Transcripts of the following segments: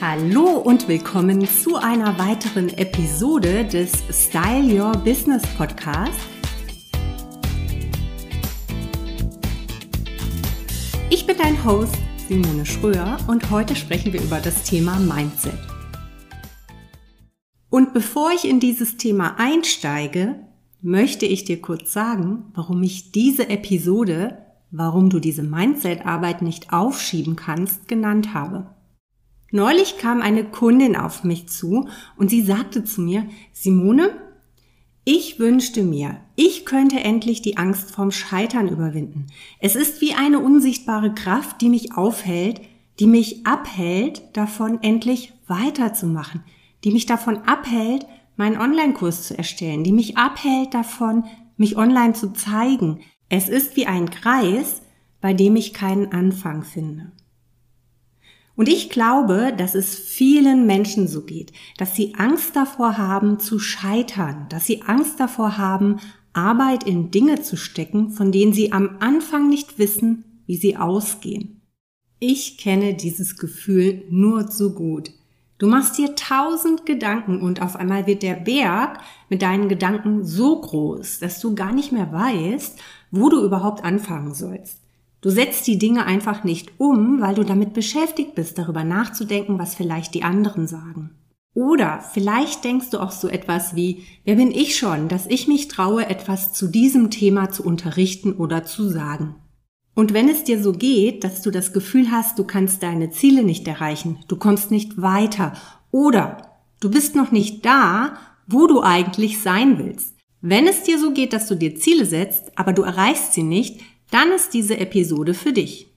Hallo und willkommen zu einer weiteren Episode des Style Your Business Podcast. Ich bin dein Host Simone Schröer und heute sprechen wir über das Thema Mindset. Und bevor ich in dieses Thema einsteige, möchte ich dir kurz sagen, warum ich diese Episode, warum du diese Mindset-Arbeit nicht aufschieben kannst, genannt habe. Neulich kam eine Kundin auf mich zu und sie sagte zu mir, Simone, ich wünschte mir, ich könnte endlich die Angst vorm Scheitern überwinden. Es ist wie eine unsichtbare Kraft, die mich aufhält, die mich abhält, davon endlich weiterzumachen, die mich davon abhält, meinen Online-Kurs zu erstellen, die mich abhält davon, mich online zu zeigen. Es ist wie ein Kreis, bei dem ich keinen Anfang finde. Und ich glaube, dass es vielen Menschen so geht, dass sie Angst davor haben zu scheitern, dass sie Angst davor haben, Arbeit in Dinge zu stecken, von denen sie am Anfang nicht wissen, wie sie ausgehen. Ich kenne dieses Gefühl nur zu gut. Du machst dir tausend Gedanken und auf einmal wird der Berg mit deinen Gedanken so groß, dass du gar nicht mehr weißt, wo du überhaupt anfangen sollst. Du setzt die Dinge einfach nicht um, weil du damit beschäftigt bist, darüber nachzudenken, was vielleicht die anderen sagen. Oder vielleicht denkst du auch so etwas wie, wer bin ich schon, dass ich mich traue, etwas zu diesem Thema zu unterrichten oder zu sagen. Und wenn es dir so geht, dass du das Gefühl hast, du kannst deine Ziele nicht erreichen, du kommst nicht weiter oder du bist noch nicht da, wo du eigentlich sein willst. Wenn es dir so geht, dass du dir Ziele setzt, aber du erreichst sie nicht, dann ist diese Episode für dich.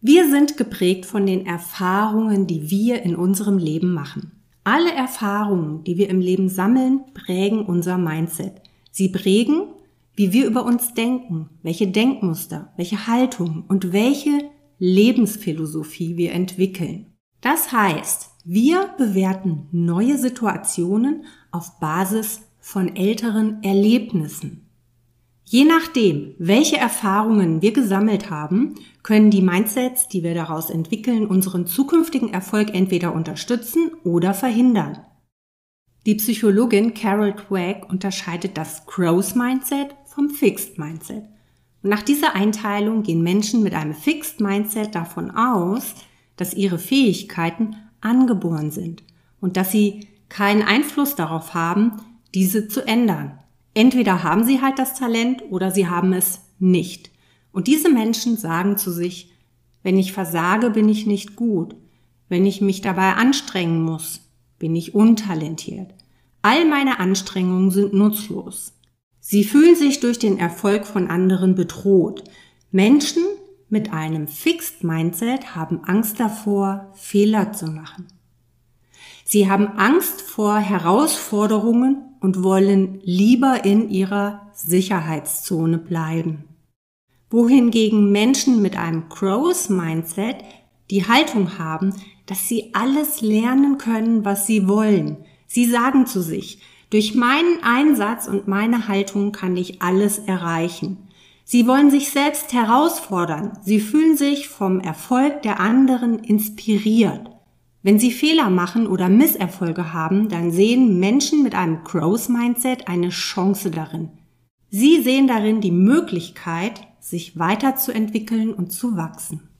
Wir sind geprägt von den Erfahrungen, die wir in unserem Leben machen. Alle Erfahrungen, die wir im Leben sammeln, prägen unser Mindset. Sie prägen, wie wir über uns denken, welche Denkmuster, welche Haltung und welche Lebensphilosophie wir entwickeln. Das heißt, wir bewerten neue Situationen auf Basis von älteren Erlebnissen. Je nachdem, welche Erfahrungen wir gesammelt haben, können die Mindsets, die wir daraus entwickeln, unseren zukünftigen Erfolg entweder unterstützen oder verhindern. Die Psychologin Carol Dweck unterscheidet das Growth Mindset vom Fixed Mindset. Und nach dieser Einteilung gehen Menschen mit einem Fixed Mindset davon aus, dass ihre Fähigkeiten angeboren sind und dass sie keinen Einfluss darauf haben, diese zu ändern. Entweder haben sie halt das Talent oder sie haben es nicht. Und diese Menschen sagen zu sich, wenn ich versage, bin ich nicht gut. Wenn ich mich dabei anstrengen muss, bin ich untalentiert. All meine Anstrengungen sind nutzlos. Sie fühlen sich durch den Erfolg von anderen bedroht. Menschen mit einem Fixed Mindset haben Angst davor, Fehler zu machen. Sie haben Angst vor Herausforderungen und wollen lieber in ihrer Sicherheitszone bleiben. Wohingegen Menschen mit einem Growth Mindset die Haltung haben, dass sie alles lernen können, was sie wollen. Sie sagen zu sich, durch meinen Einsatz und meine Haltung kann ich alles erreichen. Sie wollen sich selbst herausfordern. Sie fühlen sich vom Erfolg der anderen inspiriert. Wenn Sie Fehler machen oder Misserfolge haben, dann sehen Menschen mit einem Growth Mindset eine Chance darin. Sie sehen darin die Möglichkeit, sich weiterzuentwickeln und zu wachsen.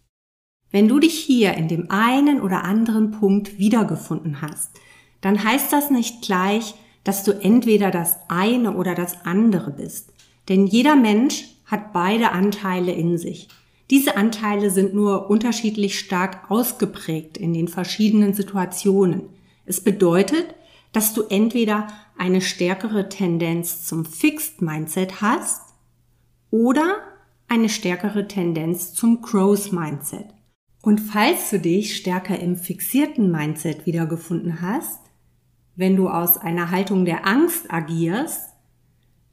Wenn du dich hier in dem einen oder anderen Punkt wiedergefunden hast, dann heißt das nicht gleich, dass du entweder das eine oder das andere bist. Denn jeder Mensch hat beide Anteile in sich. Diese Anteile sind nur unterschiedlich stark ausgeprägt in den verschiedenen Situationen. Es bedeutet, dass du entweder eine stärkere Tendenz zum Fixed Mindset hast oder eine stärkere Tendenz zum Growth Mindset. Und falls du dich stärker im fixierten Mindset wiedergefunden hast, wenn du aus einer Haltung der Angst agierst,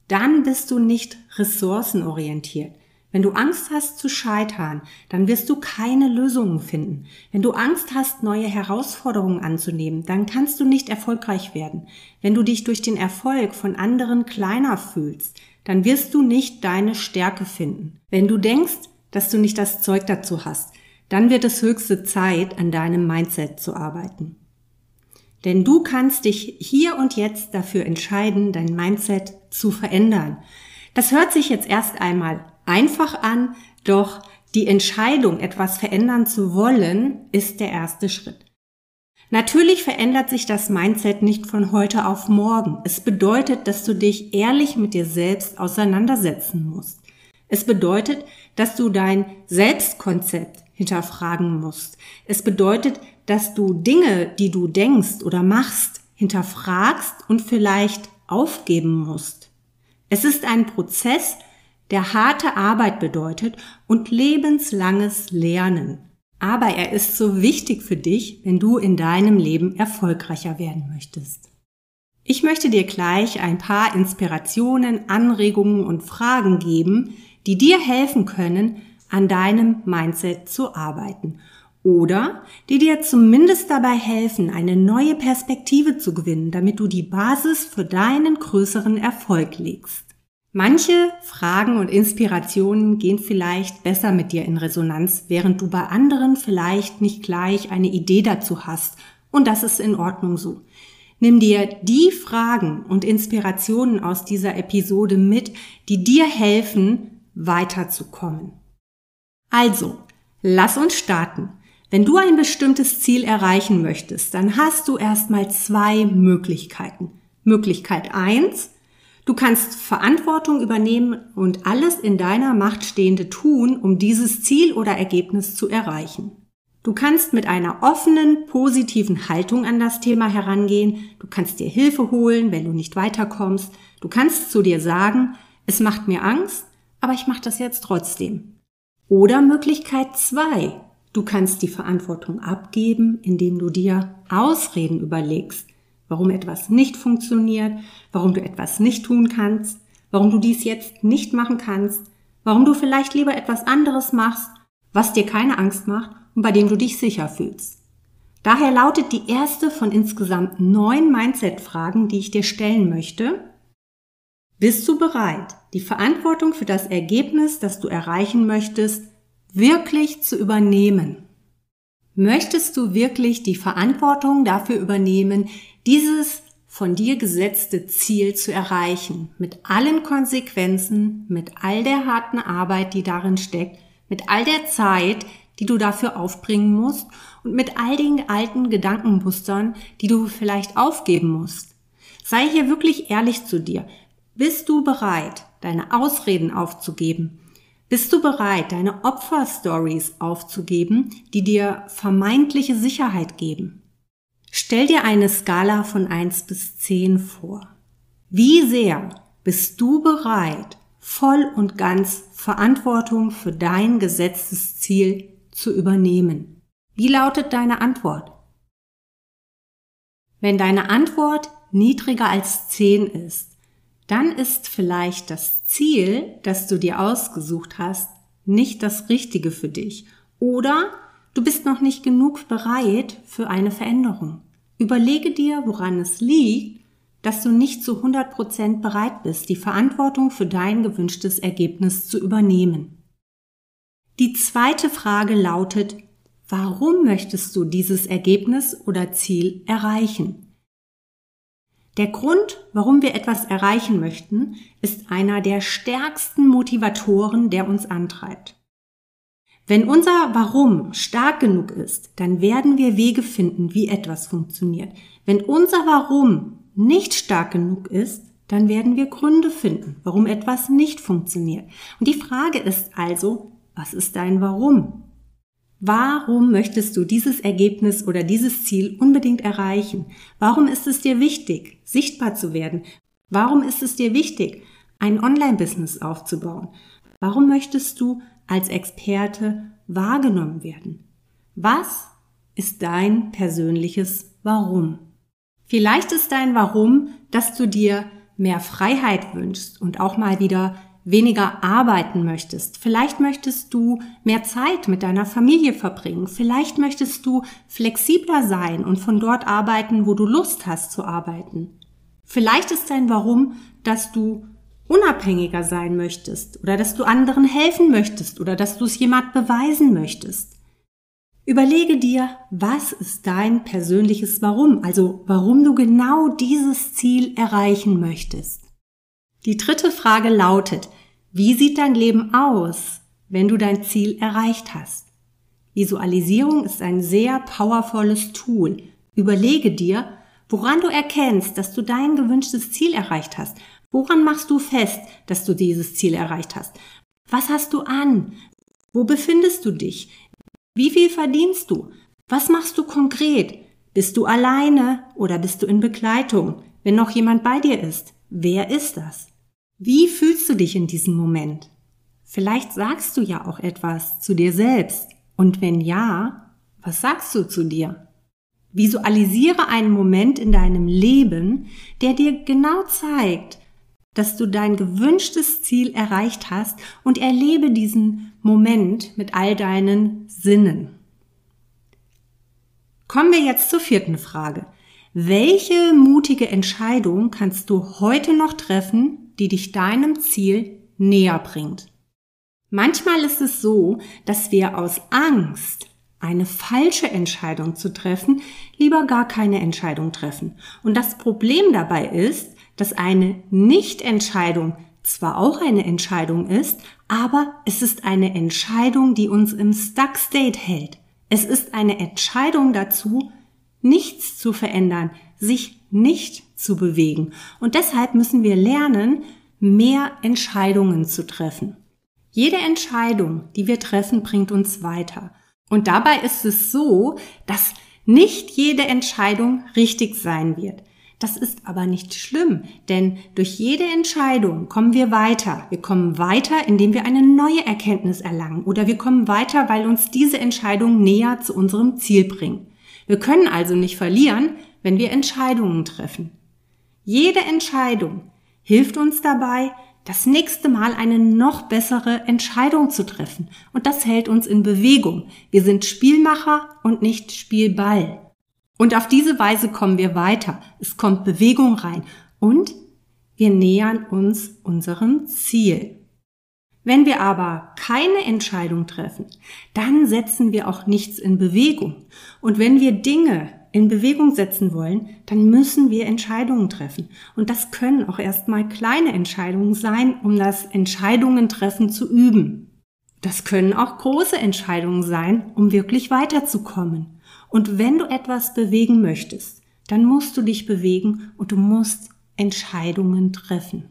dann bist du nicht ressourcenorientiert. Wenn du Angst hast zu scheitern, dann wirst du keine Lösungen finden. Wenn du Angst hast, neue Herausforderungen anzunehmen, dann kannst du nicht erfolgreich werden. Wenn du dich durch den Erfolg von anderen kleiner fühlst, dann wirst du nicht deine Stärke finden. Wenn du denkst, dass du nicht das Zeug dazu hast, dann wird es höchste Zeit, an deinem Mindset zu arbeiten. Denn du kannst dich hier und jetzt dafür entscheiden, dein Mindset zu verändern. Das hört sich jetzt erst einmal einfach an, doch die Entscheidung, etwas verändern zu wollen, ist der erste Schritt. Natürlich verändert sich das Mindset nicht von heute auf morgen. Es bedeutet, dass du dich ehrlich mit dir selbst auseinandersetzen musst. Es bedeutet, dass du dein Selbstkonzept hinterfragen musst. Es bedeutet, dass du Dinge, die du denkst oder machst, hinterfragst und vielleicht aufgeben musst. Es ist ein Prozess, der harte Arbeit bedeutet und lebenslanges Lernen aber er ist so wichtig für dich, wenn du in deinem Leben erfolgreicher werden möchtest. Ich möchte dir gleich ein paar Inspirationen, Anregungen und Fragen geben, die dir helfen können, an deinem Mindset zu arbeiten oder die dir zumindest dabei helfen, eine neue Perspektive zu gewinnen, damit du die Basis für deinen größeren Erfolg legst. Manche Fragen und Inspirationen gehen vielleicht besser mit dir in Resonanz, während du bei anderen vielleicht nicht gleich eine Idee dazu hast. Und das ist in Ordnung so. Nimm dir die Fragen und Inspirationen aus dieser Episode mit, die dir helfen, weiterzukommen. Also, lass uns starten. Wenn du ein bestimmtes Ziel erreichen möchtest, dann hast du erstmal zwei Möglichkeiten. Möglichkeit eins: Du kannst Verantwortung übernehmen und alles in deiner Macht Stehende tun, um dieses Ziel oder Ergebnis zu erreichen. Du kannst mit einer offenen, positiven Haltung an das Thema herangehen. Du kannst dir Hilfe holen, wenn du nicht weiterkommst. Du kannst zu dir sagen, es macht mir Angst, aber ich mache das jetzt trotzdem. Oder Möglichkeit zwei: Du kannst die Verantwortung abgeben, indem du dir Ausreden überlegst warum etwas nicht funktioniert, warum du etwas nicht tun kannst, warum du dies jetzt nicht machen kannst, warum du vielleicht lieber etwas anderes machst, was dir keine Angst macht und bei dem du dich sicher fühlst. Daher lautet die erste von insgesamt neun Mindset-Fragen, die ich dir stellen möchte. Bist du bereit, die Verantwortung für das Ergebnis, das du erreichen möchtest, wirklich zu übernehmen? Möchtest du wirklich die Verantwortung dafür übernehmen, dieses von dir gesetzte Ziel zu erreichen, mit allen Konsequenzen, mit all der harten Arbeit, die darin steckt, mit all der Zeit, die du dafür aufbringen musst und mit all den alten Gedankenmustern, die du vielleicht aufgeben musst. Sei hier wirklich ehrlich zu dir. Bist du bereit, deine Ausreden aufzugeben? Bist du bereit, deine Opferstories aufzugeben, die dir vermeintliche Sicherheit geben? Stell dir eine Skala von 1 bis 10 vor. Wie sehr bist du bereit, voll und ganz Verantwortung für dein gesetztes Ziel zu übernehmen? Wie lautet deine Antwort? Wenn deine Antwort niedriger als 10 ist, dann ist vielleicht das Ziel, das du dir ausgesucht hast, nicht das Richtige für dich oder Du bist noch nicht genug bereit für eine Veränderung. Überlege dir, woran es liegt, dass du nicht zu 100 Prozent bereit bist, die Verantwortung für dein gewünschtes Ergebnis zu übernehmen. Die zweite Frage lautet, warum möchtest du dieses Ergebnis oder Ziel erreichen? Der Grund, warum wir etwas erreichen möchten, ist einer der stärksten Motivatoren, der uns antreibt. Wenn unser Warum stark genug ist, dann werden wir Wege finden, wie etwas funktioniert. Wenn unser Warum nicht stark genug ist, dann werden wir Gründe finden, warum etwas nicht funktioniert. Und die Frage ist also, was ist dein Warum? Warum möchtest du dieses Ergebnis oder dieses Ziel unbedingt erreichen? Warum ist es dir wichtig, sichtbar zu werden? Warum ist es dir wichtig, ein Online-Business aufzubauen? Warum möchtest du als Experte wahrgenommen werden? Was ist dein persönliches Warum? Vielleicht ist dein Warum, dass du dir mehr Freiheit wünschst und auch mal wieder weniger arbeiten möchtest. Vielleicht möchtest du mehr Zeit mit deiner Familie verbringen. Vielleicht möchtest du flexibler sein und von dort arbeiten, wo du Lust hast zu arbeiten. Vielleicht ist dein Warum, dass du unabhängiger sein möchtest oder dass du anderen helfen möchtest oder dass du es jemand beweisen möchtest. Überlege dir, was ist dein persönliches Warum, also warum du genau dieses Ziel erreichen möchtest. Die dritte Frage lautet, wie sieht dein Leben aus, wenn du dein Ziel erreicht hast? Visualisierung ist ein sehr powervolles Tool. Überlege dir, woran du erkennst, dass du dein gewünschtes Ziel erreicht hast. Woran machst du fest, dass du dieses Ziel erreicht hast? Was hast du an? Wo befindest du dich? Wie viel verdienst du? Was machst du konkret? Bist du alleine oder bist du in Begleitung? Wenn noch jemand bei dir ist, wer ist das? Wie fühlst du dich in diesem Moment? Vielleicht sagst du ja auch etwas zu dir selbst. Und wenn ja, was sagst du zu dir? Visualisiere einen Moment in deinem Leben, der dir genau zeigt, dass du dein gewünschtes Ziel erreicht hast und erlebe diesen Moment mit all deinen Sinnen. Kommen wir jetzt zur vierten Frage. Welche mutige Entscheidung kannst du heute noch treffen, die dich deinem Ziel näher bringt? Manchmal ist es so, dass wir aus Angst, eine falsche Entscheidung zu treffen, lieber gar keine Entscheidung treffen. Und das Problem dabei ist, dass eine Nichtentscheidung zwar auch eine Entscheidung ist, aber es ist eine Entscheidung, die uns im Stuck State hält. Es ist eine Entscheidung dazu, nichts zu verändern, sich nicht zu bewegen. Und deshalb müssen wir lernen, mehr Entscheidungen zu treffen. Jede Entscheidung, die wir treffen, bringt uns weiter. Und dabei ist es so, dass nicht jede Entscheidung richtig sein wird. Das ist aber nicht schlimm, denn durch jede Entscheidung kommen wir weiter. Wir kommen weiter, indem wir eine neue Erkenntnis erlangen oder wir kommen weiter, weil uns diese Entscheidung näher zu unserem Ziel bringt. Wir können also nicht verlieren, wenn wir Entscheidungen treffen. Jede Entscheidung hilft uns dabei, das nächste Mal eine noch bessere Entscheidung zu treffen. Und das hält uns in Bewegung. Wir sind Spielmacher und nicht Spielball. Und auf diese Weise kommen wir weiter. Es kommt Bewegung rein und wir nähern uns unserem Ziel. Wenn wir aber keine Entscheidung treffen, dann setzen wir auch nichts in Bewegung. Und wenn wir Dinge in Bewegung setzen wollen, dann müssen wir Entscheidungen treffen. Und das können auch erstmal kleine Entscheidungen sein, um das Entscheidungen treffen zu üben. Das können auch große Entscheidungen sein, um wirklich weiterzukommen. Und wenn du etwas bewegen möchtest, dann musst du dich bewegen und du musst Entscheidungen treffen.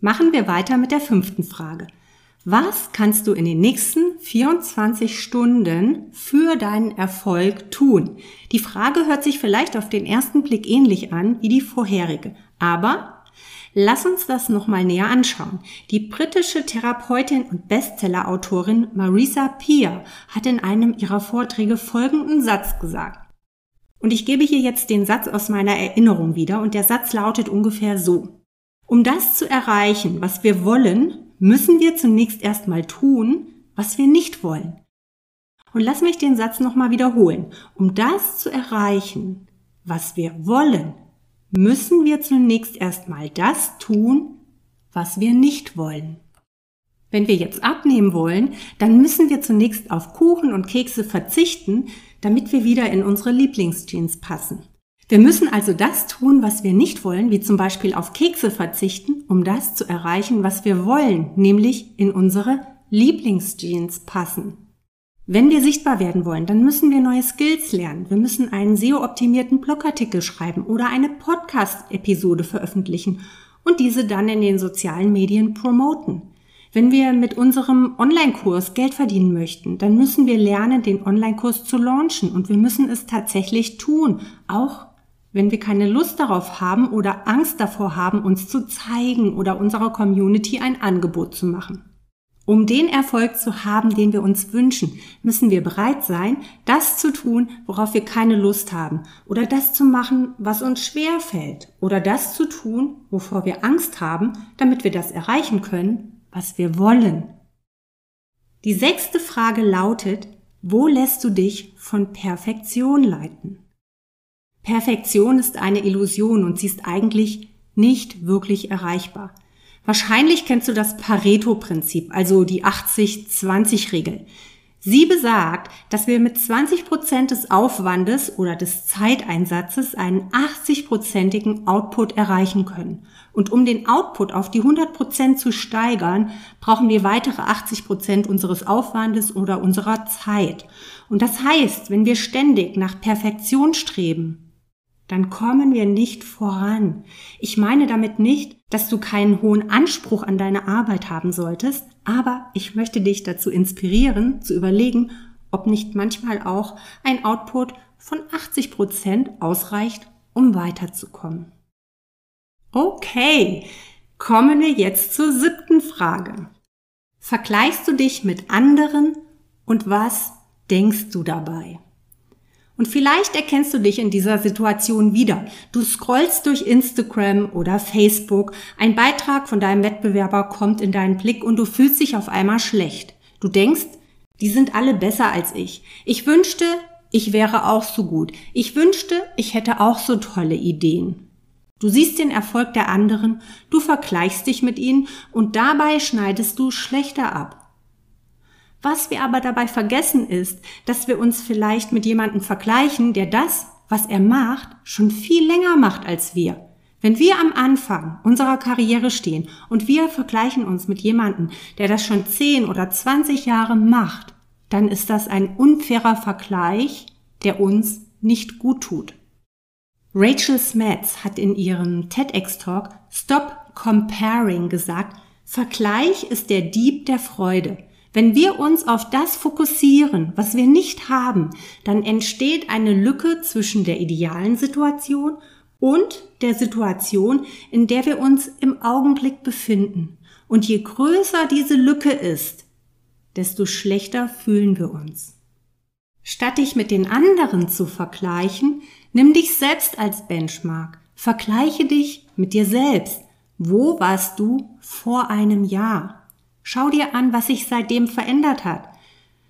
Machen wir weiter mit der fünften Frage. Was kannst du in den nächsten 24 Stunden für deinen Erfolg tun? Die Frage hört sich vielleicht auf den ersten Blick ähnlich an wie die vorherige, aber Lass uns das nochmal näher anschauen. Die britische Therapeutin und Bestsellerautorin Marisa Peer hat in einem ihrer Vorträge folgenden Satz gesagt. Und ich gebe hier jetzt den Satz aus meiner Erinnerung wieder und der Satz lautet ungefähr so. Um das zu erreichen, was wir wollen, müssen wir zunächst erstmal tun, was wir nicht wollen. Und lass mich den Satz nochmal wiederholen. Um das zu erreichen, was wir wollen, müssen wir zunächst erstmal das tun, was wir nicht wollen. Wenn wir jetzt abnehmen wollen, dann müssen wir zunächst auf Kuchen und Kekse verzichten, damit wir wieder in unsere Lieblingsjeans passen. Wir müssen also das tun, was wir nicht wollen, wie zum Beispiel auf Kekse verzichten, um das zu erreichen, was wir wollen, nämlich in unsere Lieblingsjeans passen. Wenn wir sichtbar werden wollen, dann müssen wir neue Skills lernen. Wir müssen einen SEO-optimierten Blogartikel schreiben oder eine Podcast-Episode veröffentlichen und diese dann in den sozialen Medien promoten. Wenn wir mit unserem Online-Kurs Geld verdienen möchten, dann müssen wir lernen, den Online-Kurs zu launchen und wir müssen es tatsächlich tun, auch wenn wir keine Lust darauf haben oder Angst davor haben, uns zu zeigen oder unserer Community ein Angebot zu machen. Um den Erfolg zu haben, den wir uns wünschen, müssen wir bereit sein, das zu tun, worauf wir keine Lust haben, oder das zu machen, was uns schwer fällt, oder das zu tun, wovor wir Angst haben, damit wir das erreichen können, was wir wollen. Die sechste Frage lautet, wo lässt du dich von Perfektion leiten? Perfektion ist eine Illusion und sie ist eigentlich nicht wirklich erreichbar. Wahrscheinlich kennst du das Pareto-Prinzip, also die 80-20-Regel. Sie besagt, dass wir mit 20 Prozent des Aufwandes oder des Zeiteinsatzes einen 80-prozentigen Output erreichen können. Und um den Output auf die 100 Prozent zu steigern, brauchen wir weitere 80 Prozent unseres Aufwandes oder unserer Zeit. Und das heißt, wenn wir ständig nach Perfektion streben, dann kommen wir nicht voran. Ich meine damit nicht, dass du keinen hohen Anspruch an deine Arbeit haben solltest, aber ich möchte dich dazu inspirieren, zu überlegen, ob nicht manchmal auch ein Output von 80 Prozent ausreicht, um weiterzukommen. Okay, kommen wir jetzt zur siebten Frage. Vergleichst du dich mit anderen und was denkst du dabei? Und vielleicht erkennst du dich in dieser Situation wieder. Du scrollst durch Instagram oder Facebook, ein Beitrag von deinem Wettbewerber kommt in deinen Blick und du fühlst dich auf einmal schlecht. Du denkst, die sind alle besser als ich. Ich wünschte, ich wäre auch so gut. Ich wünschte, ich hätte auch so tolle Ideen. Du siehst den Erfolg der anderen, du vergleichst dich mit ihnen und dabei schneidest du schlechter ab. Was wir aber dabei vergessen ist, dass wir uns vielleicht mit jemandem vergleichen, der das, was er macht, schon viel länger macht als wir. Wenn wir am Anfang unserer Karriere stehen und wir vergleichen uns mit jemandem, der das schon 10 oder 20 Jahre macht, dann ist das ein unfairer Vergleich, der uns nicht gut tut. Rachel Smets hat in ihrem TEDx-Talk Stop Comparing gesagt, Vergleich ist der Dieb der Freude. Wenn wir uns auf das fokussieren, was wir nicht haben, dann entsteht eine Lücke zwischen der idealen Situation und der Situation, in der wir uns im Augenblick befinden. Und je größer diese Lücke ist, desto schlechter fühlen wir uns. Statt dich mit den anderen zu vergleichen, nimm dich selbst als Benchmark. Vergleiche dich mit dir selbst. Wo warst du vor einem Jahr? Schau dir an, was sich seitdem verändert hat.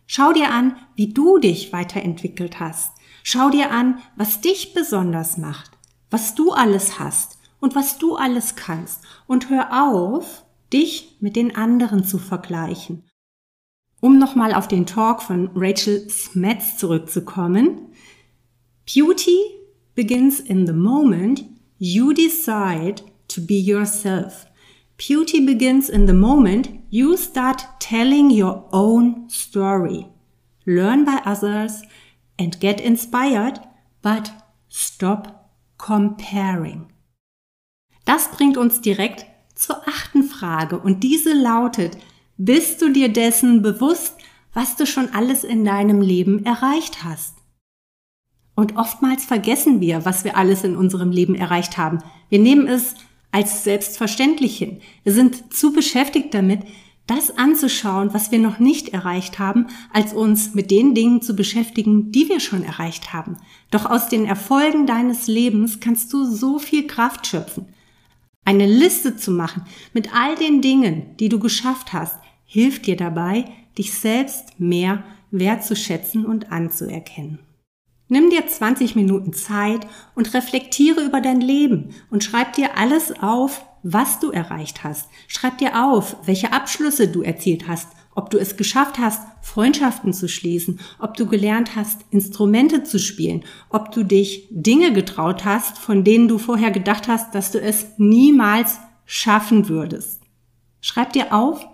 Schau dir an, wie du dich weiterentwickelt hast. Schau dir an, was dich besonders macht, was du alles hast und was du alles kannst. Und hör auf, dich mit den anderen zu vergleichen. Um nochmal auf den Talk von Rachel Smets zurückzukommen. Beauty begins in the moment you decide to be yourself. Beauty begins in the moment you start telling your own story. Learn by others and get inspired, but stop comparing. Das bringt uns direkt zur achten Frage und diese lautet, bist du dir dessen bewusst, was du schon alles in deinem Leben erreicht hast? Und oftmals vergessen wir, was wir alles in unserem Leben erreicht haben. Wir nehmen es als selbstverständlich hin. Wir sind zu beschäftigt damit, das anzuschauen, was wir noch nicht erreicht haben, als uns mit den Dingen zu beschäftigen, die wir schon erreicht haben. Doch aus den Erfolgen deines Lebens kannst du so viel Kraft schöpfen. Eine Liste zu machen mit all den Dingen, die du geschafft hast, hilft dir dabei, dich selbst mehr wertzuschätzen und anzuerkennen. Nimm dir 20 Minuten Zeit und reflektiere über dein Leben und schreib dir alles auf, was du erreicht hast. Schreib dir auf, welche Abschlüsse du erzielt hast, ob du es geschafft hast, Freundschaften zu schließen, ob du gelernt hast, Instrumente zu spielen, ob du dich Dinge getraut hast, von denen du vorher gedacht hast, dass du es niemals schaffen würdest. Schreib dir auf,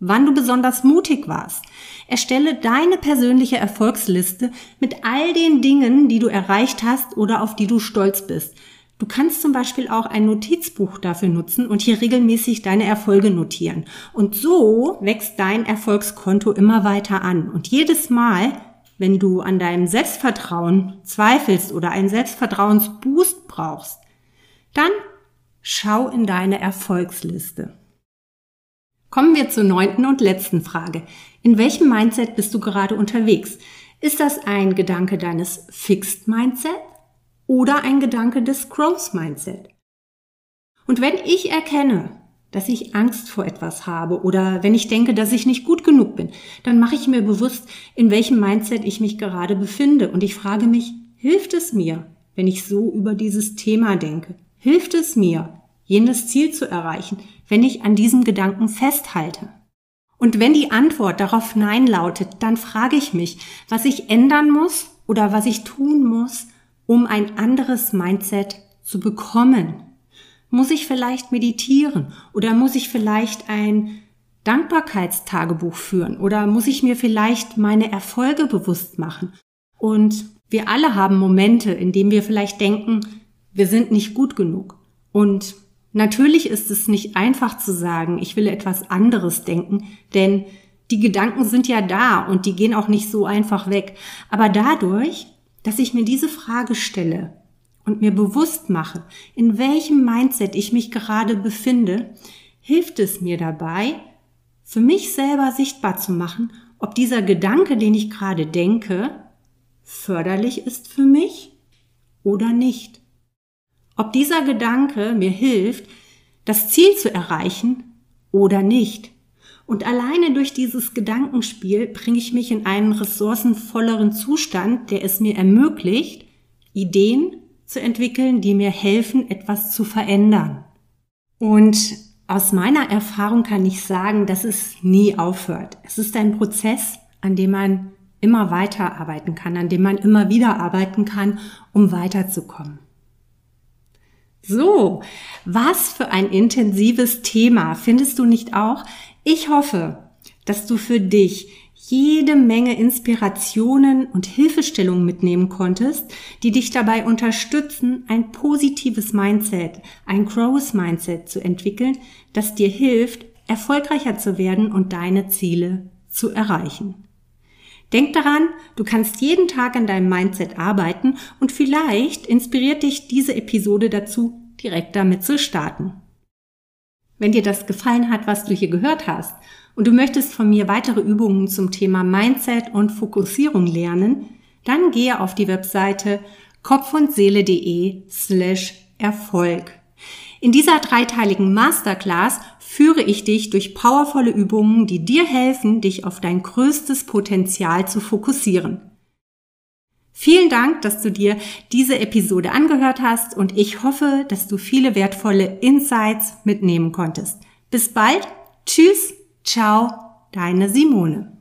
wann du besonders mutig warst, Erstelle deine persönliche Erfolgsliste mit all den Dingen, die du erreicht hast oder auf die du stolz bist. Du kannst zum Beispiel auch ein Notizbuch dafür nutzen und hier regelmäßig deine Erfolge notieren. Und so wächst dein Erfolgskonto immer weiter an. Und jedes Mal, wenn du an deinem Selbstvertrauen zweifelst oder einen Selbstvertrauensboost brauchst, dann schau in deine Erfolgsliste. Kommen wir zur neunten und letzten Frage. In welchem Mindset bist du gerade unterwegs? Ist das ein Gedanke deines Fixed Mindset oder ein Gedanke des Growth Mindset? Und wenn ich erkenne, dass ich Angst vor etwas habe oder wenn ich denke, dass ich nicht gut genug bin, dann mache ich mir bewusst, in welchem Mindset ich mich gerade befinde und ich frage mich, hilft es mir, wenn ich so über dieses Thema denke? Hilft es mir, jenes Ziel zu erreichen, wenn ich an diesem Gedanken festhalte. Und wenn die Antwort darauf Nein lautet, dann frage ich mich, was ich ändern muss oder was ich tun muss, um ein anderes Mindset zu bekommen. Muss ich vielleicht meditieren oder muss ich vielleicht ein Dankbarkeitstagebuch führen oder muss ich mir vielleicht meine Erfolge bewusst machen? Und wir alle haben Momente, in denen wir vielleicht denken, wir sind nicht gut genug. Und natürlich ist es nicht einfach zu sagen, ich will etwas anderes denken, denn die Gedanken sind ja da und die gehen auch nicht so einfach weg. Aber dadurch, dass ich mir diese Frage stelle und mir bewusst mache, in welchem Mindset ich mich gerade befinde, hilft es mir dabei, für mich selber sichtbar zu machen, ob dieser Gedanke, den ich gerade denke, förderlich ist für mich oder nicht. Ob dieser Gedanke mir hilft, das Ziel zu erreichen oder nicht. Und alleine durch dieses Gedankenspiel bringe ich mich in einen ressourcenvolleren Zustand, der es mir ermöglicht, Ideen zu entwickeln, die mir helfen, etwas zu verändern. Und aus meiner Erfahrung kann ich sagen, dass es nie aufhört. Es ist ein Prozess, an dem man immer weiter arbeiten kann, an dem man immer wieder arbeiten kann, um weiterzukommen. So, was für ein intensives Thema, findest du nicht auch? Ich hoffe, dass du für dich jede Menge Inspirationen und Hilfestellungen mitnehmen konntest, die dich dabei unterstützen, ein positives Mindset, ein Growth Mindset zu entwickeln, das dir hilft, erfolgreicher zu werden und deine Ziele zu erreichen. Denk daran, du kannst jeden Tag an deinem Mindset arbeiten und vielleicht inspiriert dich diese Episode dazu, direkt damit zu starten. Wenn dir das gefallen hat, was du hier gehört hast und du möchtest von mir weitere Übungen zum Thema Mindset und Fokussierung lernen, dann gehe auf die Webseite kopfundseele.de slash Erfolg. In dieser dreiteiligen Masterclass führe ich dich durch powervolle Übungen, die dir helfen, dich auf dein größtes Potenzial zu fokussieren. Vielen Dank, dass du dir diese Episode angehört hast und ich hoffe, dass du viele wertvolle Insights mitnehmen konntest. Bis bald. Tschüss. Ciao. Deine Simone.